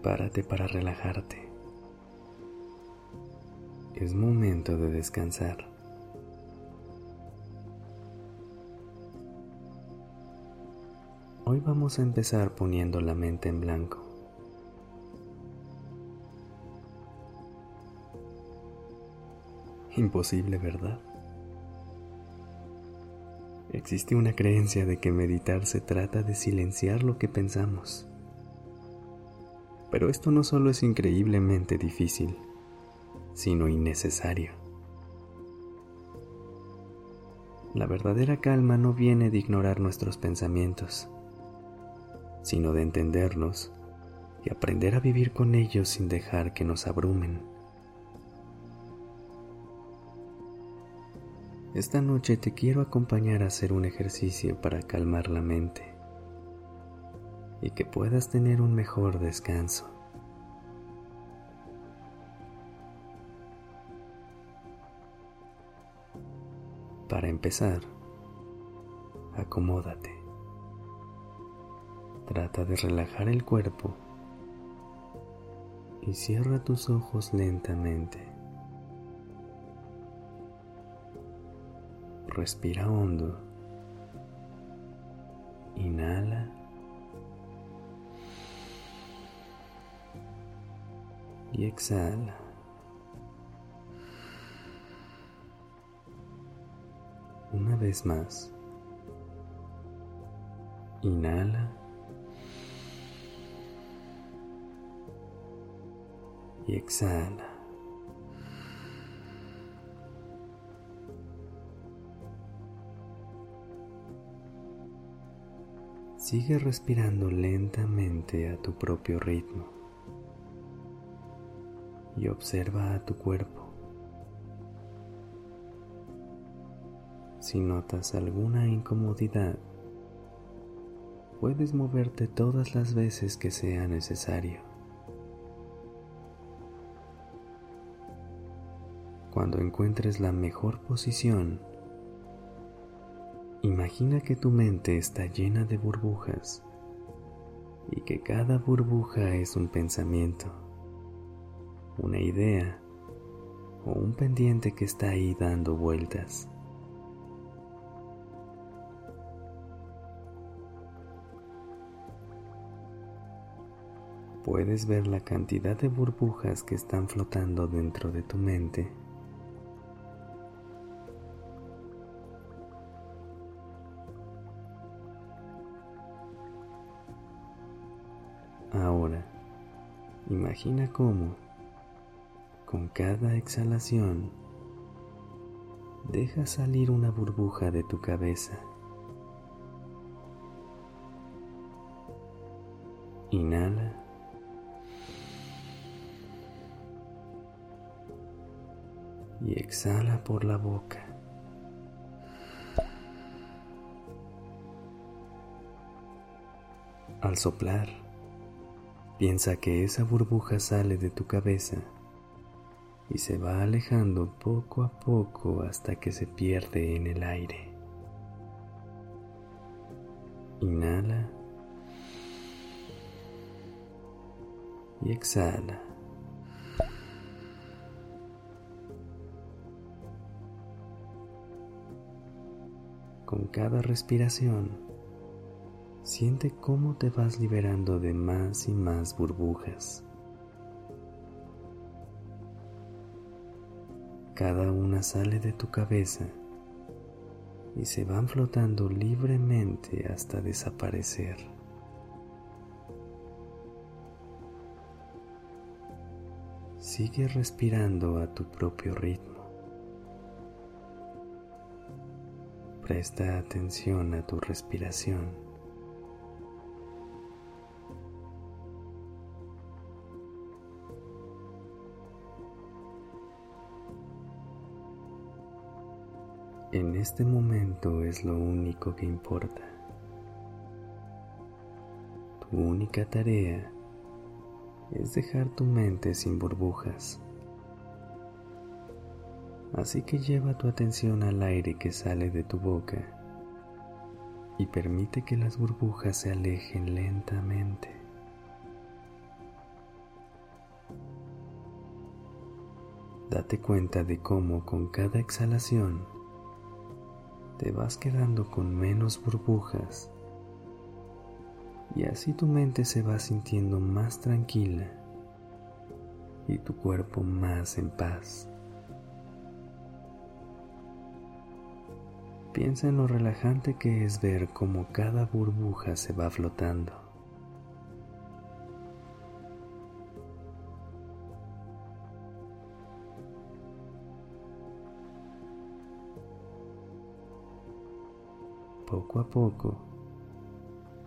Prepárate para relajarte. Es momento de descansar. Hoy vamos a empezar poniendo la mente en blanco. Imposible, ¿verdad? Existe una creencia de que meditar se trata de silenciar lo que pensamos. Pero esto no solo es increíblemente difícil, sino innecesario. La verdadera calma no viene de ignorar nuestros pensamientos, sino de entenderlos y aprender a vivir con ellos sin dejar que nos abrumen. Esta noche te quiero acompañar a hacer un ejercicio para calmar la mente y que puedas tener un mejor descanso. Para empezar, acomódate. Trata de relajar el cuerpo y cierra tus ojos lentamente. Respira hondo. Inhala. Y exhala. Una vez más. Inhala. Y exhala. Sigue respirando lentamente a tu propio ritmo y observa a tu cuerpo. Si notas alguna incomodidad, puedes moverte todas las veces que sea necesario. Cuando encuentres la mejor posición, Imagina que tu mente está llena de burbujas y que cada burbuja es un pensamiento, una idea o un pendiente que está ahí dando vueltas. Puedes ver la cantidad de burbujas que están flotando dentro de tu mente Ahora, imagina cómo, con cada exhalación, deja salir una burbuja de tu cabeza. Inhala. Y exhala por la boca. Al soplar, Piensa que esa burbuja sale de tu cabeza y se va alejando poco a poco hasta que se pierde en el aire. Inhala y exhala. Con cada respiración, Siente cómo te vas liberando de más y más burbujas. Cada una sale de tu cabeza y se van flotando libremente hasta desaparecer. Sigue respirando a tu propio ritmo. Presta atención a tu respiración. En este momento es lo único que importa. Tu única tarea es dejar tu mente sin burbujas. Así que lleva tu atención al aire que sale de tu boca y permite que las burbujas se alejen lentamente. Date cuenta de cómo con cada exhalación te vas quedando con menos burbujas y así tu mente se va sintiendo más tranquila y tu cuerpo más en paz. Piensa en lo relajante que es ver cómo cada burbuja se va flotando. Poco a poco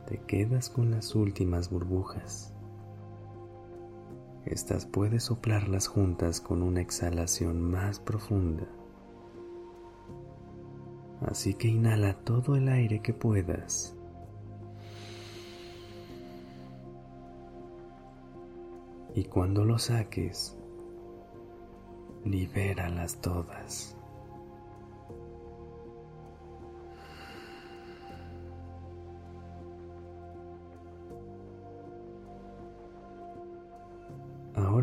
te quedas con las últimas burbujas. Estas puedes soplarlas juntas con una exhalación más profunda. Así que inhala todo el aire que puedas. Y cuando lo saques, libéralas todas.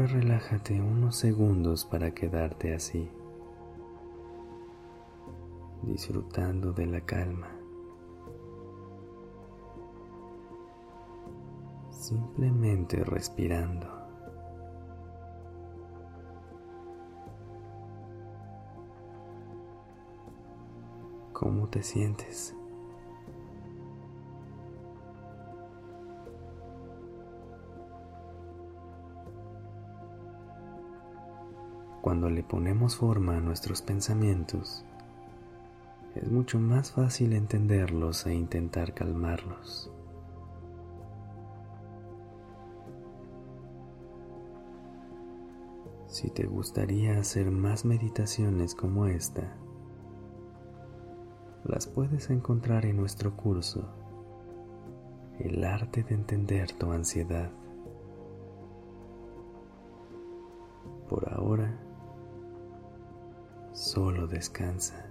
Relájate unos segundos para quedarte así, disfrutando de la calma. Simplemente respirando. ¿Cómo te sientes? Cuando le ponemos forma a nuestros pensamientos, es mucho más fácil entenderlos e intentar calmarlos. Si te gustaría hacer más meditaciones como esta, las puedes encontrar en nuestro curso, El arte de entender tu ansiedad. Por ahora, solo descansa.